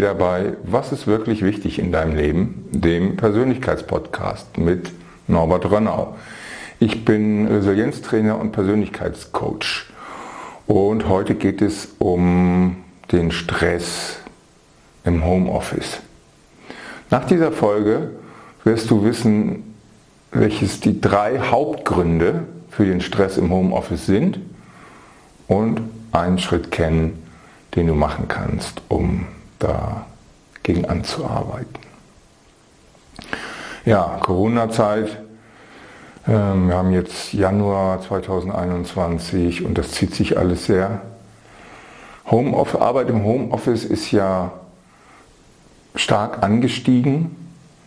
wieder bei Was ist wirklich wichtig in deinem Leben, dem Persönlichkeitspodcast mit Norbert Rönnau. Ich bin Resilienztrainer und Persönlichkeitscoach und heute geht es um den Stress im Homeoffice. Nach dieser Folge wirst du wissen, welches die drei Hauptgründe für den Stress im Homeoffice sind und einen Schritt kennen, den du machen kannst, um dagegen anzuarbeiten. Ja, Corona-Zeit. Ähm, wir haben jetzt Januar 2021 und das zieht sich alles sehr. Homeoffice, Arbeit im Homeoffice ist ja stark angestiegen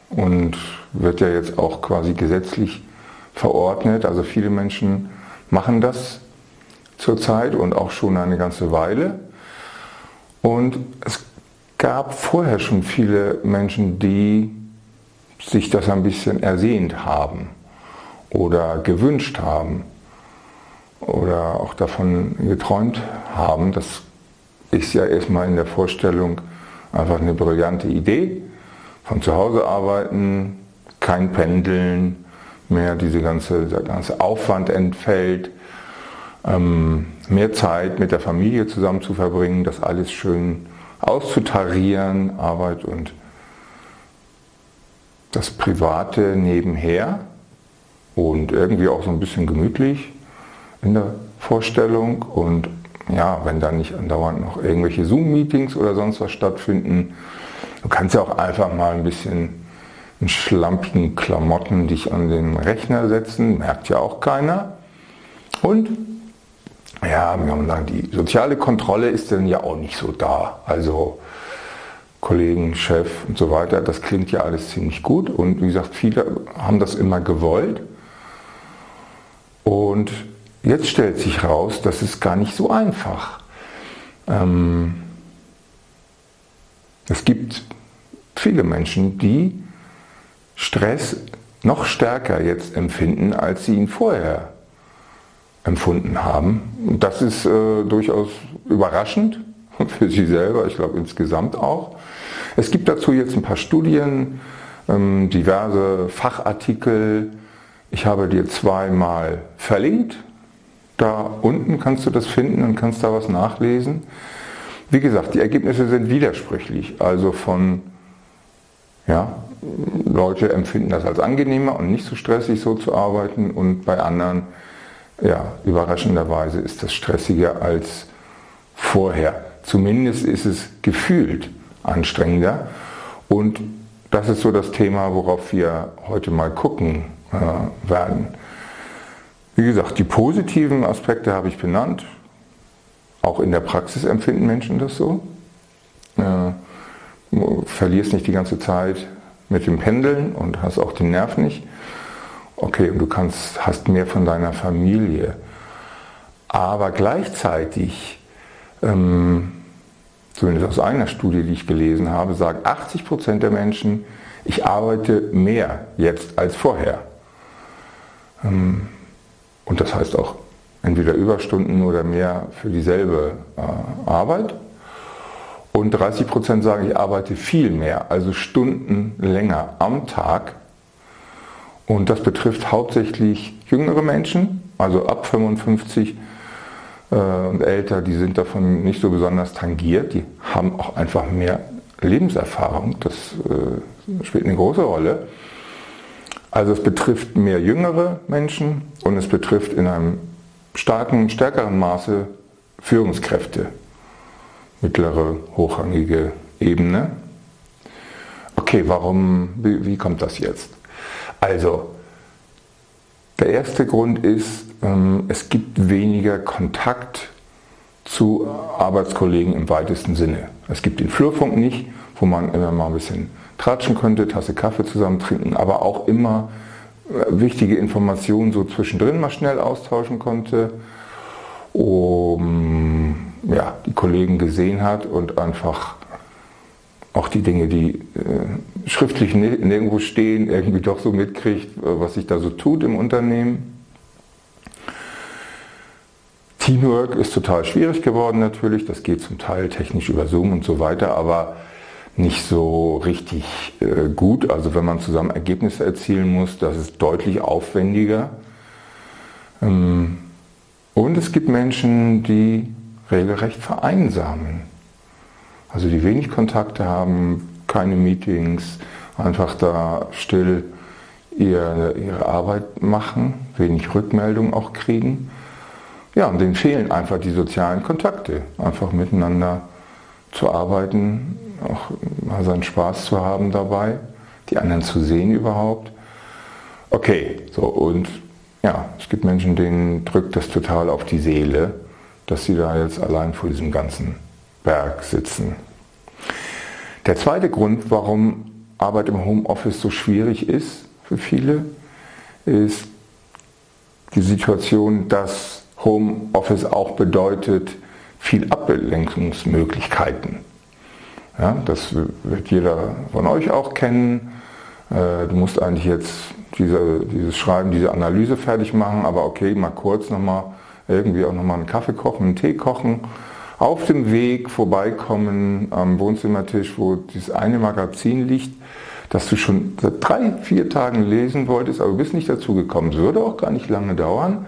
und wird ja jetzt auch quasi gesetzlich verordnet. Also viele Menschen machen das zurzeit und auch schon eine ganze Weile. Und es gab vorher schon viele Menschen, die sich das ein bisschen ersehnt haben oder gewünscht haben oder auch davon geträumt haben. Das ist ja erstmal in der Vorstellung einfach eine brillante Idee. Von zu Hause arbeiten, kein Pendeln mehr, diese ganze, der ganze Aufwand entfällt ähm, mehr Zeit mit der Familie zusammen zu verbringen, das alles schön auszutarieren, Arbeit und das Private nebenher und irgendwie auch so ein bisschen gemütlich in der Vorstellung und ja, wenn dann nicht andauernd noch irgendwelche Zoom-Meetings oder sonst was stattfinden, du kannst ja auch einfach mal ein bisschen in schlampigen Klamotten dich an den Rechner setzen, merkt ja auch keiner. Und ja, wie kann die soziale Kontrolle ist dann ja auch nicht so da. Also Kollegen, Chef und so weiter, das klingt ja alles ziemlich gut. Und wie gesagt, viele haben das immer gewollt. Und jetzt stellt sich raus, das ist gar nicht so einfach. Ähm, es gibt viele Menschen, die Stress noch stärker jetzt empfinden, als sie ihn vorher empfunden haben. Das ist äh, durchaus überraschend für Sie selber, ich glaube insgesamt auch. Es gibt dazu jetzt ein paar Studien, ähm, diverse Fachartikel. Ich habe dir zweimal verlinkt. Da unten kannst du das finden und kannst da was nachlesen. Wie gesagt, die Ergebnisse sind widersprüchlich. Also von, ja, Leute empfinden das als angenehmer und nicht so stressig so zu arbeiten und bei anderen ja, überraschenderweise ist das stressiger als vorher. Zumindest ist es gefühlt anstrengender. Und das ist so das Thema, worauf wir heute mal gucken äh, werden. Wie gesagt, die positiven Aspekte habe ich benannt. Auch in der Praxis empfinden Menschen das so. Äh, verlierst nicht die ganze Zeit mit dem Pendeln und hast auch den Nerv nicht. Okay, du kannst, hast mehr von deiner Familie. Aber gleichzeitig, ähm, zumindest aus einer Studie, die ich gelesen habe, sagen 80 Prozent der Menschen, ich arbeite mehr jetzt als vorher. Ähm, und das heißt auch entweder Überstunden oder mehr für dieselbe äh, Arbeit. Und 30 Prozent sagen, ich arbeite viel mehr, also Stunden länger am Tag und das betrifft hauptsächlich jüngere Menschen, also ab 55 äh, und älter, die sind davon nicht so besonders tangiert, die haben auch einfach mehr Lebenserfahrung, das äh, spielt eine große Rolle. Also es betrifft mehr jüngere Menschen und es betrifft in einem starken, stärkeren Maße Führungskräfte, mittlere, hochrangige Ebene. Okay, warum, wie, wie kommt das jetzt? Also, der erste Grund ist, ähm, es gibt weniger Kontakt zu Arbeitskollegen im weitesten Sinne. Es gibt den Flurfunk nicht, wo man immer mal ein bisschen tratschen könnte, Tasse Kaffee zusammen trinken, aber auch immer äh, wichtige Informationen so zwischendrin mal schnell austauschen konnte, um ja, die Kollegen gesehen hat und einfach auch die Dinge, die äh, schriftlich nirgendwo stehen, irgendwie doch so mitkriegt, äh, was sich da so tut im Unternehmen. Teamwork ist total schwierig geworden natürlich, das geht zum Teil technisch über Zoom und so weiter, aber nicht so richtig äh, gut. Also wenn man zusammen Ergebnisse erzielen muss, das ist deutlich aufwendiger. Ähm, und es gibt Menschen, die regelrecht vereinsamen. Also die wenig Kontakte haben, keine Meetings, einfach da still ihre, ihre Arbeit machen, wenig Rückmeldung auch kriegen. Ja, und denen fehlen einfach die sozialen Kontakte, einfach miteinander zu arbeiten, auch mal seinen Spaß zu haben dabei, die anderen zu sehen überhaupt. Okay, so und ja, es gibt Menschen, denen drückt das total auf die Seele, dass sie da jetzt allein vor diesem ganzen Berg sitzen. Der zweite Grund, warum Arbeit im Homeoffice so schwierig ist für viele, ist die Situation, dass Homeoffice auch bedeutet viel Ablenkungsmöglichkeiten. Ja, das wird jeder von euch auch kennen. Äh, du musst eigentlich jetzt diese, dieses Schreiben, diese Analyse fertig machen, aber okay, mal kurz nochmal irgendwie auch nochmal einen Kaffee kochen, einen Tee kochen, auf dem Weg vorbeikommen am Wohnzimmertisch, wo dieses eine Magazin liegt, das du schon seit drei, vier Tagen lesen wolltest, aber du bist nicht dazu gekommen. Es würde auch gar nicht lange dauern.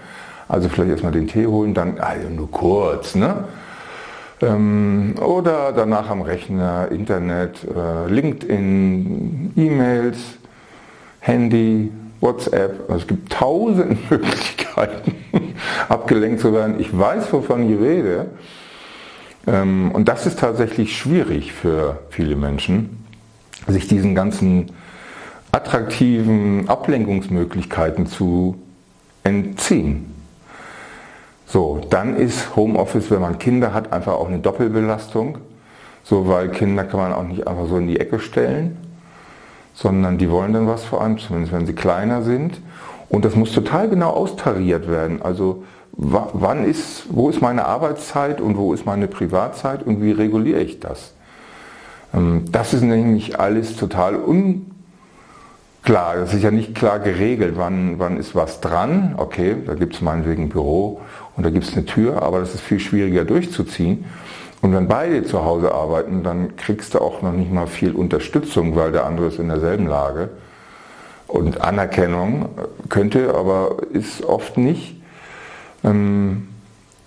Also vielleicht erstmal den Tee holen, dann also nur kurz, ne? Ähm, oder danach am Rechner, Internet, äh, LinkedIn, E-Mails, Handy, WhatsApp. Also es gibt tausend Möglichkeiten, abgelenkt zu werden. Ich weiß, wovon ich rede. Ähm, und das ist tatsächlich schwierig für viele Menschen, sich diesen ganzen attraktiven Ablenkungsmöglichkeiten zu entziehen. So, dann ist Homeoffice, wenn man Kinder hat, einfach auch eine Doppelbelastung. So, weil Kinder kann man auch nicht einfach so in die Ecke stellen, sondern die wollen dann was vor allem, zumindest wenn sie kleiner sind. Und das muss total genau austariert werden. Also wann ist, wo ist meine Arbeitszeit und wo ist meine Privatzeit und wie reguliere ich das? Ähm, das ist nämlich alles total unklar. Das ist ja nicht klar geregelt, wann, wann ist was dran. Okay, da gibt es meinetwegen ein Büro und da gibt es eine Tür, aber das ist viel schwieriger durchzuziehen. Und wenn beide zu Hause arbeiten, dann kriegst du auch noch nicht mal viel Unterstützung, weil der andere ist in derselben Lage. Und Anerkennung könnte, aber ist oft nicht. Ähm,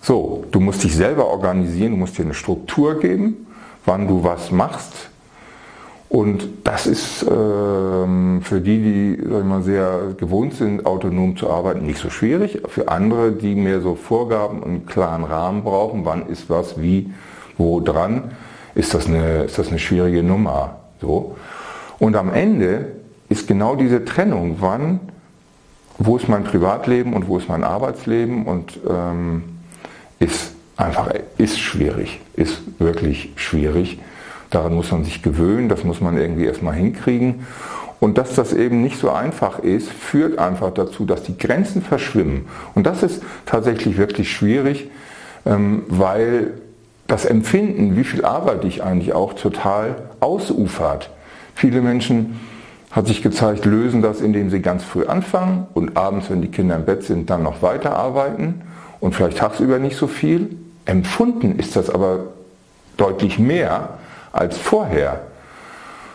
so, du musst dich selber organisieren, du musst dir eine Struktur geben, wann du was machst. Und das ist ähm, für die, die sag ich mal, sehr gewohnt sind, autonom zu arbeiten, nicht so schwierig. Für andere, die mehr so Vorgaben und einen klaren Rahmen brauchen, wann ist was wie, wo dran, ist das eine, ist das eine schwierige Nummer. So. Und am Ende ist genau diese Trennung, wann wo ist mein Privatleben und wo ist mein Arbeitsleben und ähm, ist einfach, ist schwierig, ist wirklich schwierig. Daran muss man sich gewöhnen, das muss man irgendwie erstmal hinkriegen. Und dass das eben nicht so einfach ist, führt einfach dazu, dass die Grenzen verschwimmen. Und das ist tatsächlich wirklich schwierig, ähm, weil das Empfinden, wie viel Arbeit ich eigentlich auch total ausufert. Viele Menschen hat sich gezeigt, lösen das, indem sie ganz früh anfangen und abends, wenn die Kinder im Bett sind, dann noch weiterarbeiten und vielleicht tagsüber nicht so viel. Empfunden ist das aber deutlich mehr als vorher,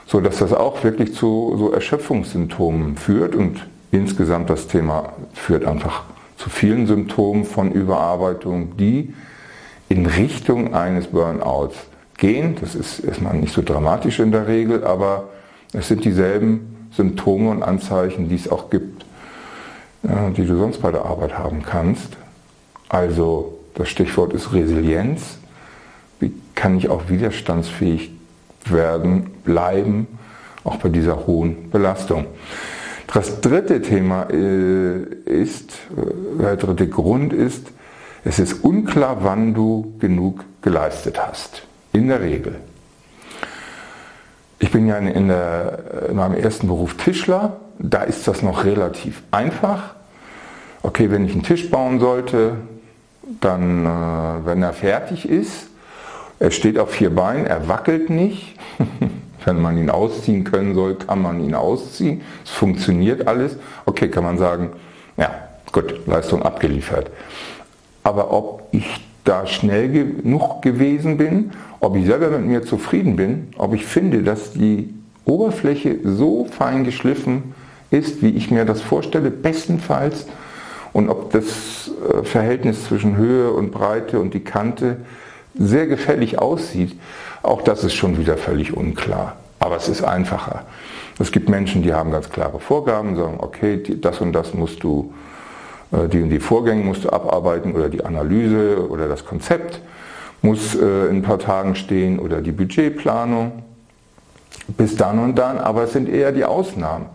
so dass das auch wirklich zu so Erschöpfungssymptomen führt und insgesamt das Thema führt einfach zu vielen Symptomen von Überarbeitung, die in Richtung eines Burnouts gehen. Das ist erstmal nicht so dramatisch in der Regel, aber es sind dieselben Symptome und Anzeichen, die es auch gibt, die du sonst bei der Arbeit haben kannst. Also das Stichwort ist Resilienz. Wie kann ich auch widerstandsfähig werden, bleiben, auch bei dieser hohen Belastung? Das dritte Thema äh, ist, äh, der dritte Grund ist, es ist unklar, wann du genug geleistet hast. In der Regel. Bin ja in, der, in meinem ersten Beruf Tischler, da ist das noch relativ einfach. Okay, wenn ich einen Tisch bauen sollte, dann, äh, wenn er fertig ist, er steht auf vier Beinen, er wackelt nicht. wenn man ihn ausziehen können soll, kann man ihn ausziehen. Es funktioniert alles. Okay, kann man sagen, ja, gut, Leistung abgeliefert. Aber ob ich da schnell genug gewesen bin, ob ich selber mit mir zufrieden bin, ob ich finde, dass die Oberfläche so fein geschliffen ist, wie ich mir das vorstelle, bestenfalls, und ob das äh, Verhältnis zwischen Höhe und Breite und die Kante sehr gefällig aussieht, auch das ist schon wieder völlig unklar. Aber es ist einfacher. Es gibt Menschen, die haben ganz klare Vorgaben, sagen, okay, das und das musst du, die und die Vorgänge musst du abarbeiten oder die Analyse oder das Konzept muss äh, in ein paar Tagen stehen oder die Budgetplanung bis dann und dann, aber es sind eher die Ausnahmen.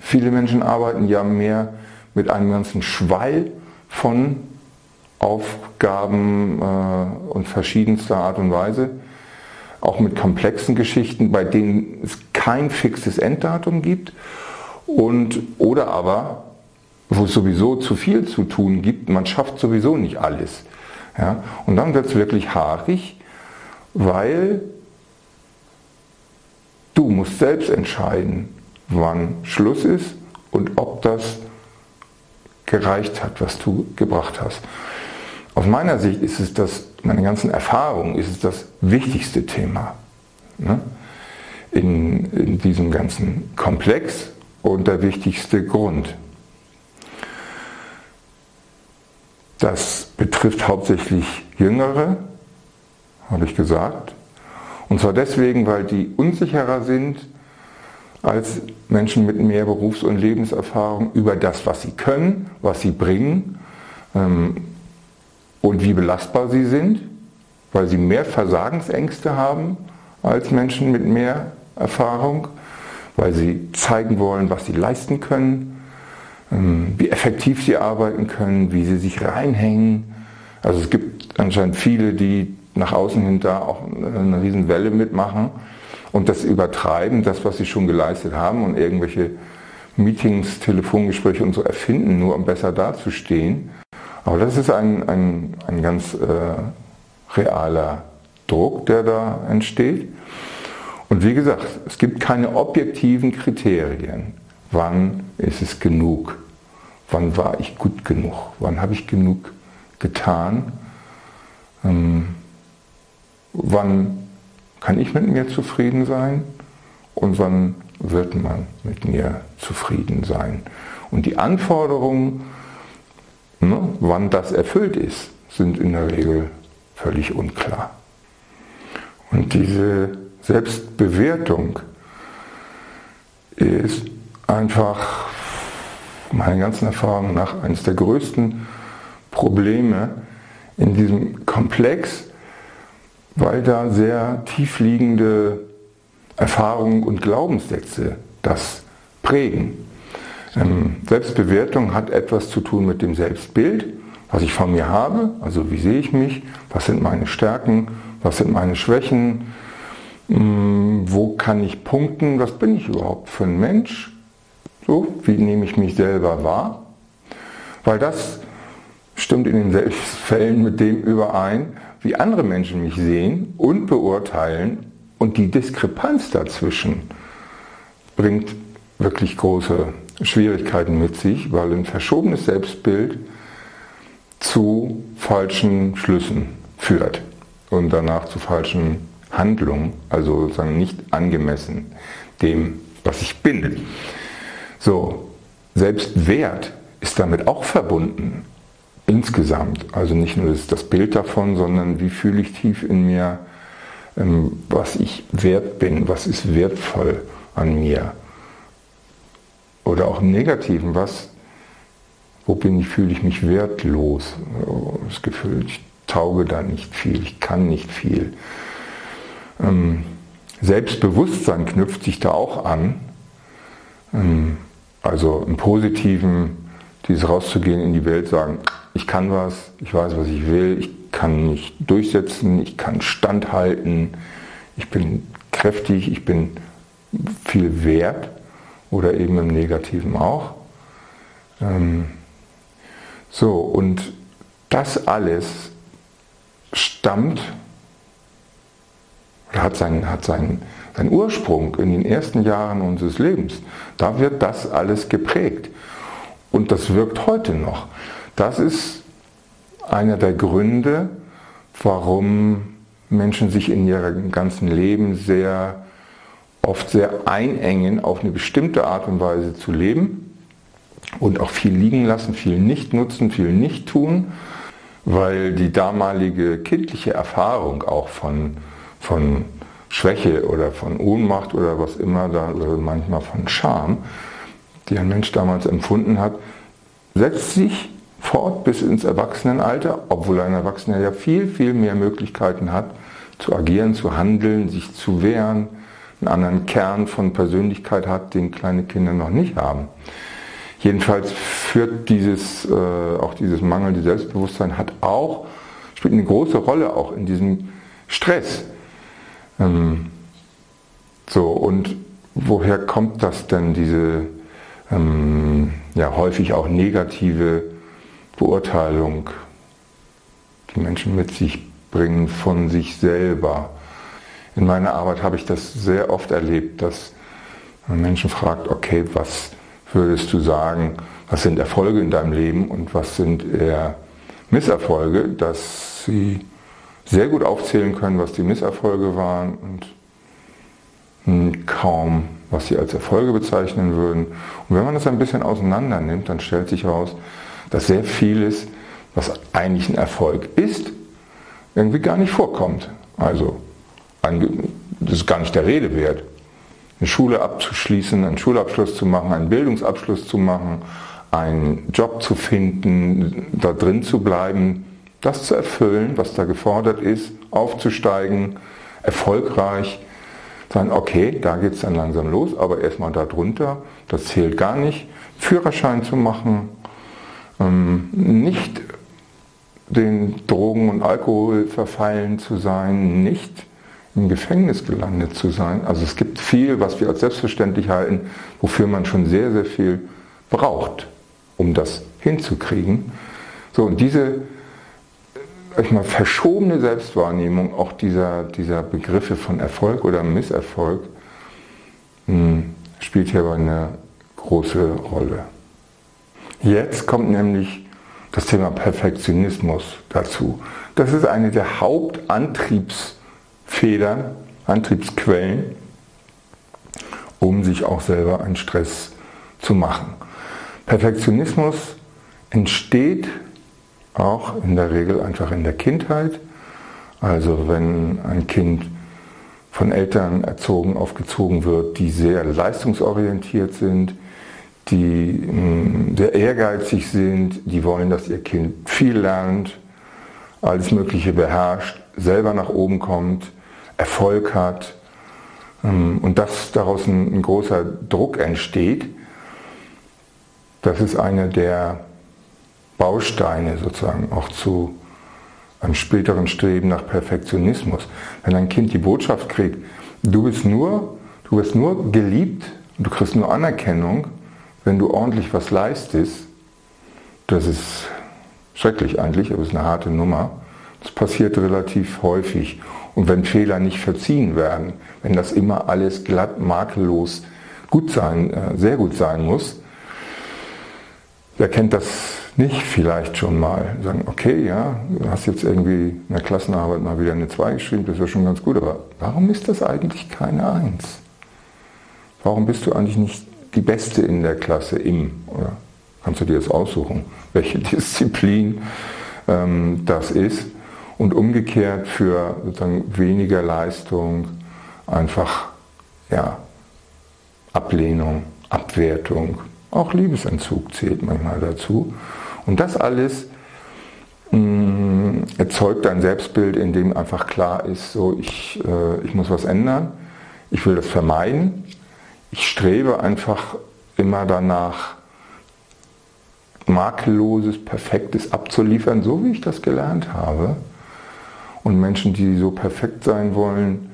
Viele Menschen arbeiten ja mehr mit einem ganzen Schwall von Aufgaben äh, und verschiedenster Art und Weise, auch mit komplexen Geschichten, bei denen es kein fixes Enddatum gibt und oder aber wo es sowieso zu viel zu tun gibt, man schafft sowieso nicht alles. Ja? Und dann wird es wirklich haarig, weil du musst selbst entscheiden, wann Schluss ist und ob das gereicht hat, was du gebracht hast. Aus meiner Sicht ist es das, meine ganzen Erfahrungen, ist es das wichtigste Thema ne? in, in diesem ganzen Komplex und der wichtigste Grund. Das betrifft hauptsächlich Jüngere, habe ich gesagt. Und zwar deswegen, weil die unsicherer sind, als Menschen mit mehr Berufs- und Lebenserfahrung über das, was sie können, was sie bringen ähm, und wie belastbar sie sind, weil sie mehr Versagensängste haben als Menschen mit mehr Erfahrung, weil sie zeigen wollen, was sie leisten können, wie effektiv sie arbeiten können, wie sie sich reinhängen. Also es gibt anscheinend viele, die nach außen hin da auch eine Riesenwelle mitmachen und das Übertreiben, das, was sie schon geleistet haben und irgendwelche Meetings, Telefongespräche und so erfinden, nur um besser dazustehen. Aber das ist ein, ein, ein ganz äh, realer Druck, der da entsteht. Und wie gesagt, es gibt keine objektiven Kriterien. Wann ist es genug? Wann war ich gut genug? Wann habe ich genug getan? Ähm, wann kann ich mit mir zufrieden sein und wann wird man mit mir zufrieden sein? Und die Anforderungen, ne, wann das erfüllt ist, sind in der Regel völlig unklar. Und diese Selbstbewertung ist einfach meiner ganzen Erfahrung nach eines der größten Probleme in diesem Komplex weil da sehr tiefliegende Erfahrungen und Glaubenssätze das prägen. Ähm, Selbstbewertung hat etwas zu tun mit dem Selbstbild, was ich von mir habe, also wie sehe ich mich, was sind meine Stärken, was sind meine Schwächen, ähm, wo kann ich punkten, was bin ich überhaupt für ein Mensch, so, wie nehme ich mich selber wahr, weil das stimmt in den Selbstfällen mit dem überein, wie andere Menschen mich sehen und beurteilen und die Diskrepanz dazwischen bringt wirklich große Schwierigkeiten mit sich, weil ein verschobenes Selbstbild zu falschen Schlüssen führt und danach zu falschen Handlungen, also sozusagen nicht angemessen dem, was ich bin. So, Selbstwert ist damit auch verbunden insgesamt. Also nicht nur das, das Bild davon, sondern wie fühle ich tief in mir, ähm, was ich wert bin, was ist wertvoll an mir. Oder auch im Negativen, was, wo bin ich, fühle ich mich wertlos. Das Gefühl, ich tauge da nicht viel, ich kann nicht viel. Ähm, Selbstbewusstsein knüpft sich da auch an. Also im Positiven, dieses rauszugehen in die Welt, sagen, ich kann was, ich weiß, was ich will, ich kann mich durchsetzen, ich kann standhalten, ich bin kräftig, ich bin viel wert oder eben im Negativen auch. Ähm, so, und das alles stammt hat seinen, hat seinen, seinen Ursprung in den ersten Jahren unseres Lebens. Da wird das alles geprägt. Und das wirkt heute noch. Das ist einer der Gründe, warum Menschen sich in ihrem ganzen Leben sehr oft sehr einengen, auf eine bestimmte Art und Weise zu leben und auch viel liegen lassen, viel nicht nutzen, viel nicht tun, weil die damalige kindliche Erfahrung auch von, von Schwäche oder von Ohnmacht oder was immer da, oder manchmal von Scham, die ein Mensch damals empfunden hat, setzt sich fort bis ins Erwachsenenalter, obwohl ein Erwachsener ja viel, viel mehr Möglichkeiten hat, zu agieren, zu handeln, sich zu wehren, einen anderen Kern von Persönlichkeit hat, den kleine Kinder noch nicht haben. Jedenfalls führt dieses, äh, auch dieses mangelnde Selbstbewusstsein hat auch, spielt eine große Rolle auch in diesem Stress. Ähm, so, und woher kommt das denn, diese ähm, ja, häufig auch negative Beurteilung, die Menschen mit sich bringen von sich selber? In meiner Arbeit habe ich das sehr oft erlebt, dass man Menschen fragt, okay, was würdest du sagen, was sind Erfolge in deinem Leben und was sind eher Misserfolge, dass sie sehr gut aufzählen können, was die Misserfolge waren und kaum, was sie als Erfolge bezeichnen würden. Und wenn man das ein bisschen auseinander nimmt, dann stellt sich heraus, dass sehr vieles, was eigentlich ein Erfolg ist, irgendwie gar nicht vorkommt. Also, das ist gar nicht der Rede wert eine Schule abzuschließen, einen Schulabschluss zu machen, einen Bildungsabschluss zu machen, einen Job zu finden, da drin zu bleiben, das zu erfüllen, was da gefordert ist, aufzusteigen, erfolgreich, sagen, okay, da geht es dann langsam los, aber erstmal da drunter, das zählt gar nicht, Führerschein zu machen, ähm, nicht den Drogen und Alkohol verfallen zu sein, nicht im Gefängnis gelandet zu sein. Also es gibt viel, was wir als selbstverständlich halten, wofür man schon sehr, sehr viel braucht, um das hinzukriegen. So, und diese ich mal, verschobene Selbstwahrnehmung auch dieser, dieser Begriffe von Erfolg oder Misserfolg mh, hm, spielt hierbei eine große Rolle. Jetzt kommt nämlich das Thema Perfektionismus dazu. Das ist eine der Hauptantriebs- Federn, Antriebsquellen, um sich auch selber einen Stress zu machen. Perfektionismus entsteht auch in der Regel einfach in der Kindheit. Also wenn ein Kind von Eltern erzogen, aufgezogen wird, die sehr leistungsorientiert sind, die hm, sehr ehrgeizig sind, die wollen, dass ihr Kind viel lernt, alles Mögliche beherrscht, selber nach oben kommt, Erfolg hat ähm, und dass daraus ein, großer Druck entsteht, das ist einer der Bausteine sozusagen auch zu einem späteren Streben nach Perfektionismus. Wenn ein Kind die Botschaft kriegt, du bist nur, du wirst nur geliebt und du kriegst nur Anerkennung, wenn du ordentlich was leistest, das ist schrecklich eigentlich, aber es ist eine harte Nummer. Das passiert relativ häufig. Und wenn Fehler nicht verziehen werden, wenn das immer alles glatt, makellos gut sein, äh, sehr gut sein muss, wer kennt das nicht vielleicht schon mal? Sagen, okay, ja, du hast jetzt irgendwie in der Klassenarbeit mal wieder eine 2 geschrieben, das ist ja schon ganz gut, aber warum ist das eigentlich keine 1? Warum bist du eigentlich nicht die Beste in der Klasse im? Oder kannst du dir das aussuchen, welche Disziplin ähm, das ist? und umgekehrt für sozusagen weniger Leistung einfach ja, Ablehnung, Abwertung, auch Liebesentzug zählt manchmal dazu. Und das alles mh, mm, erzeugt ein Selbstbild, in dem einfach klar ist, so ich, äh, ich muss was ändern, ich will das vermeiden, ich strebe einfach immer danach, makelloses, perfektes abzuliefern, so wie ich das gelernt habe. Und Menschen, die so perfekt sein wollen,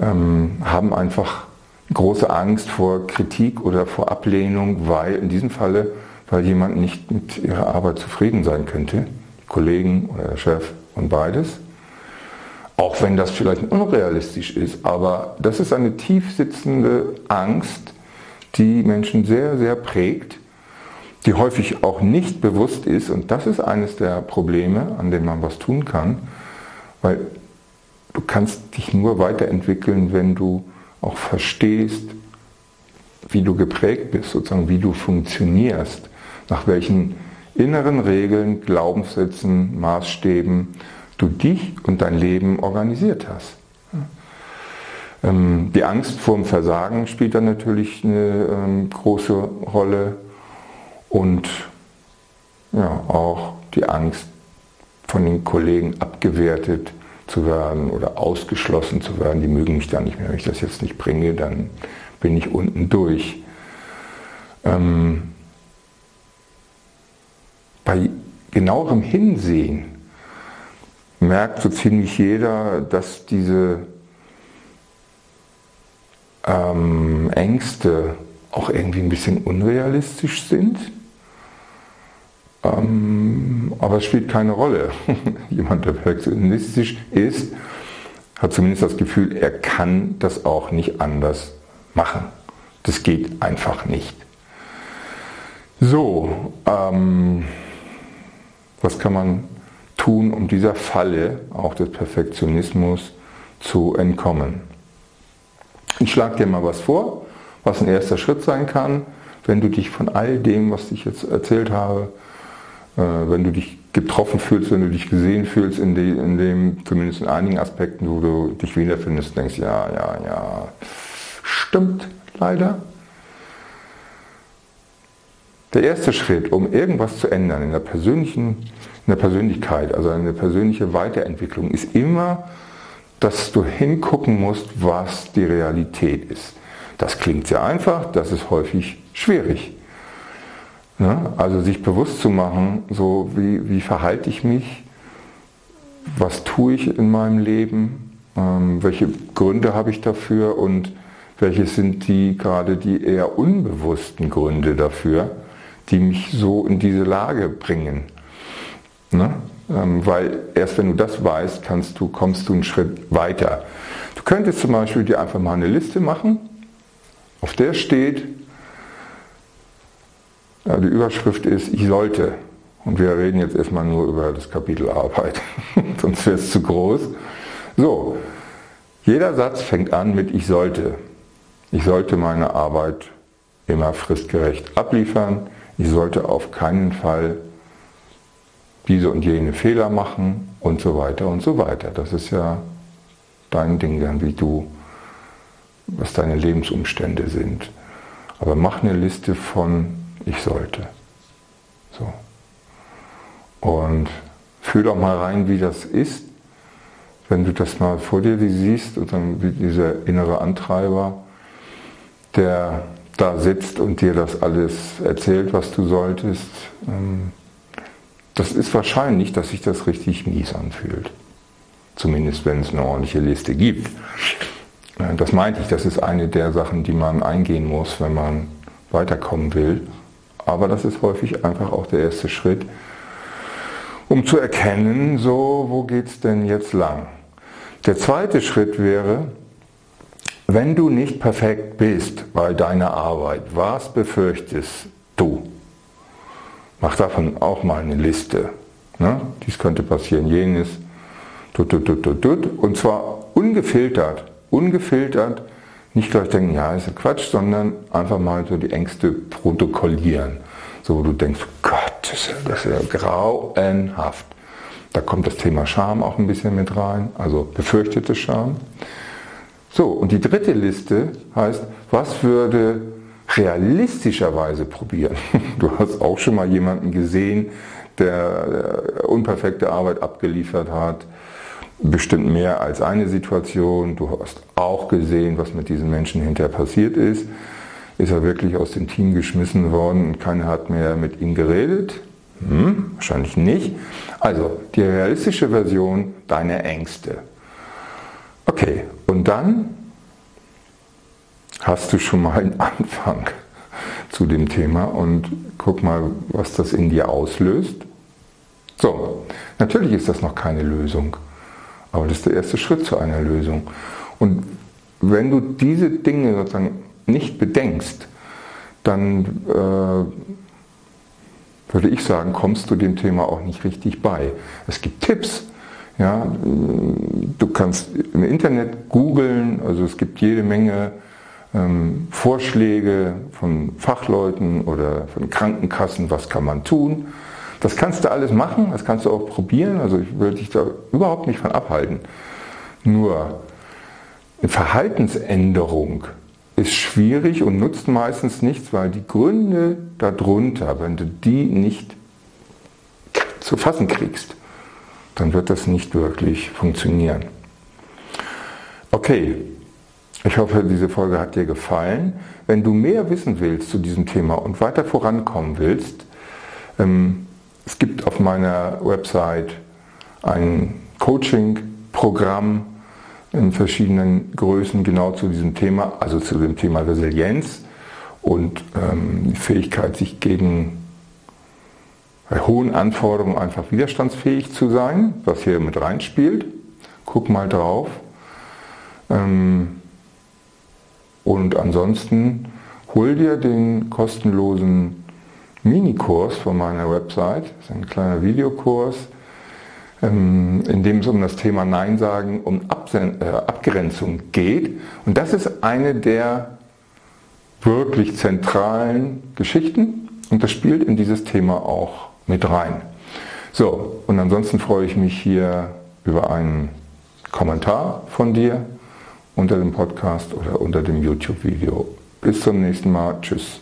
ähm, haben einfach große Angst vor Kritik oder vor Ablehnung, weil in diesem Falle, weil jemand nicht mit ihrer Arbeit zufrieden sein könnte, die Kollegen oder der Chef und beides. Auch wenn das vielleicht unrealistisch ist, aber das ist eine tief sitzende Angst, die Menschen sehr, sehr prägt die häufig auch nicht bewusst ist. Und das ist eines der Probleme, an denen man was tun kann, weil du kannst dich nur weiterentwickeln, wenn du auch verstehst, wie du geprägt bist, sozusagen wie du funktionierst, nach welchen inneren Regeln, Glaubenssätzen, Maßstäben du dich und dein Leben organisiert hast. Ähm, die Angst vor dem Versagen spielt dann natürlich eine ähm, große Rolle und ja, auch die Angst von den Kollegen abgewertet zu werden oder ausgeschlossen zu werden. Die mögen mich da nicht mehr. Wenn ich das jetzt nicht bringe, dann bin ich unten durch. Ähm, bei genauerem Hinsehen merkt so ziemlich jeder, dass diese ähm, Ängste auch irgendwie ein bisschen unrealistisch sind. Ähm, aber es spielt keine Rolle. Jemand, der perfektionistisch ist, hat zumindest das Gefühl, er kann das auch nicht anders machen. Das geht einfach nicht. So, ähm, was kann man tun, um dieser Falle, auch des Perfektionismus, zu entkommen? Ich schlage dir mal was vor, was ein erster Schritt sein kann, wenn du dich von all dem, was ich jetzt erzählt habe, äh, wenn du dich getroffen fühlst, wenn du dich gesehen fühlst, in, die, in dem, zumindest in einigen Aspekten, wo du dich wiederfindest, denkst, ja, ja, ja, stimmt leider. Der erste Schritt, um irgendwas zu ändern in der persönlichen, in der Persönlichkeit, also eine persönliche Weiterentwicklung, ist immer, dass du hingucken musst, was die Realität ist. Das klingt sehr einfach, das ist häufig schwierig. Ja, also sich bewusst zu machen, so wie, wie verhalte ich mich, was tue ich in meinem Leben, ähm, welche Gründe habe ich dafür und welche sind die gerade die eher unbewussten Gründe dafür, die mich so in diese Lage bringen. Ne? Ähm, weil erst wenn du das weißt, kannst du, kommst du einen Schritt weiter. Du könntest zum Beispiel dir einfach mal eine Liste machen, auf der steht, ja, die Überschrift ist, ich sollte. Und wir reden jetzt erstmal nur über das Kapitel Arbeit, sonst wäre es zu groß. So, jeder Satz fängt an mit ich sollte. Ich sollte meine Arbeit immer fristgerecht abliefern. Ich sollte auf keinen Fall diese und jene Fehler machen und so weiter und so weiter. Das ist ja dein Ding dann, wie du, was deine Lebensumstände sind. Aber mach eine Liste von ich sollte. So. Und fühl doch mal rein, wie das ist, wenn du das mal vor dir siehst und dann wie dieser innere Antreiber, der da sitzt und dir das alles erzählt, was du solltest, ähm, das ist wahrscheinlich, dass sich das richtig mies anfühlt. Zumindest wenn es eine ordentliche Liste gibt. Äh, das meinte ich, das ist eine der Sachen, die man eingehen muss, wenn man weiterkommen will. Aber das ist häufig einfach auch der erste Schritt, um zu erkennen, so, wo geht es denn jetzt lang? Der zweite Schritt wäre, wenn du nicht perfekt bist bei deiner Arbeit, was befürchtest du? Mach davon auch mal eine Liste. Ne? Dies könnte passieren, jenes. Tut, tut, tut, tut, tut. Und zwar ungefiltert. Ungefiltert. Nicht gleich denken, ja, ist ja Quatsch, sondern einfach mal so die Ängste protokollieren. So, wo du denkst, Gott, das ist, ja, das ist ja grauenhaft. Da kommt das Thema Scham auch ein bisschen mit rein, also befürchtete Scham. So, und die dritte Liste heißt, was würde realistischerweise probieren. Du hast auch schon mal jemanden gesehen, der unperfekte Arbeit abgeliefert hat, bestimmt mehr als eine Situation. Du hast auch gesehen, was mit diesen Menschen hinterher passiert ist. Ist er wirklich aus dem Team geschmissen worden und keiner hat mehr mit ihm geredet? Hm, wahrscheinlich nicht. Also die realistische Version deiner Ängste. Okay, und dann hast du schon mal einen Anfang zu dem Thema und guck mal, was das in dir auslöst. So, natürlich ist das noch keine Lösung, aber das ist der erste Schritt zu einer Lösung. Und wenn du diese Dinge sozusagen nicht bedenkst, dann äh, würde ich sagen, kommst du dem Thema auch nicht richtig bei. Es gibt Tipps. Ja, du kannst im Internet googeln, also es gibt jede Menge ähm, Vorschläge von Fachleuten oder von Krankenkassen, was kann man tun. Das kannst du alles machen, das kannst du auch probieren, also ich will dich da überhaupt nicht von abhalten. Nur eine Verhaltensänderung ist schwierig und nutzt meistens nichts, weil die Gründe darunter, wenn du die nicht zu fassen kriegst, dann wird das nicht wirklich funktionieren. Okay, ich hoffe, diese Folge hat dir gefallen. Wenn du mehr wissen willst zu diesem Thema und weiter vorankommen willst, ähm, es gibt auf meiner Website ein Coaching-Programm in verschiedenen Größen genau zu diesem Thema, also zu dem Thema Resilienz und ähm, die Fähigkeit, sich gegen bei hohen Anforderungen einfach widerstandsfähig zu sein, was hier mit reinspielt. Guck mal drauf. Ähm, und ansonsten hol dir den kostenlosen Minikurs von meiner Website. Das ist ein kleiner Videokurs, ähm, in dem es um das Thema Nein sagen, um äh, Abgrenzung geht. Und das ist eine der wirklich zentralen Geschichten und das spielt in dieses Thema auch mit rein. So, und ansonsten freue ich mich hier über einen Kommentar von dir unter dem Podcast oder unter dem YouTube-Video. Bis zum nächsten Mal. Tschüss.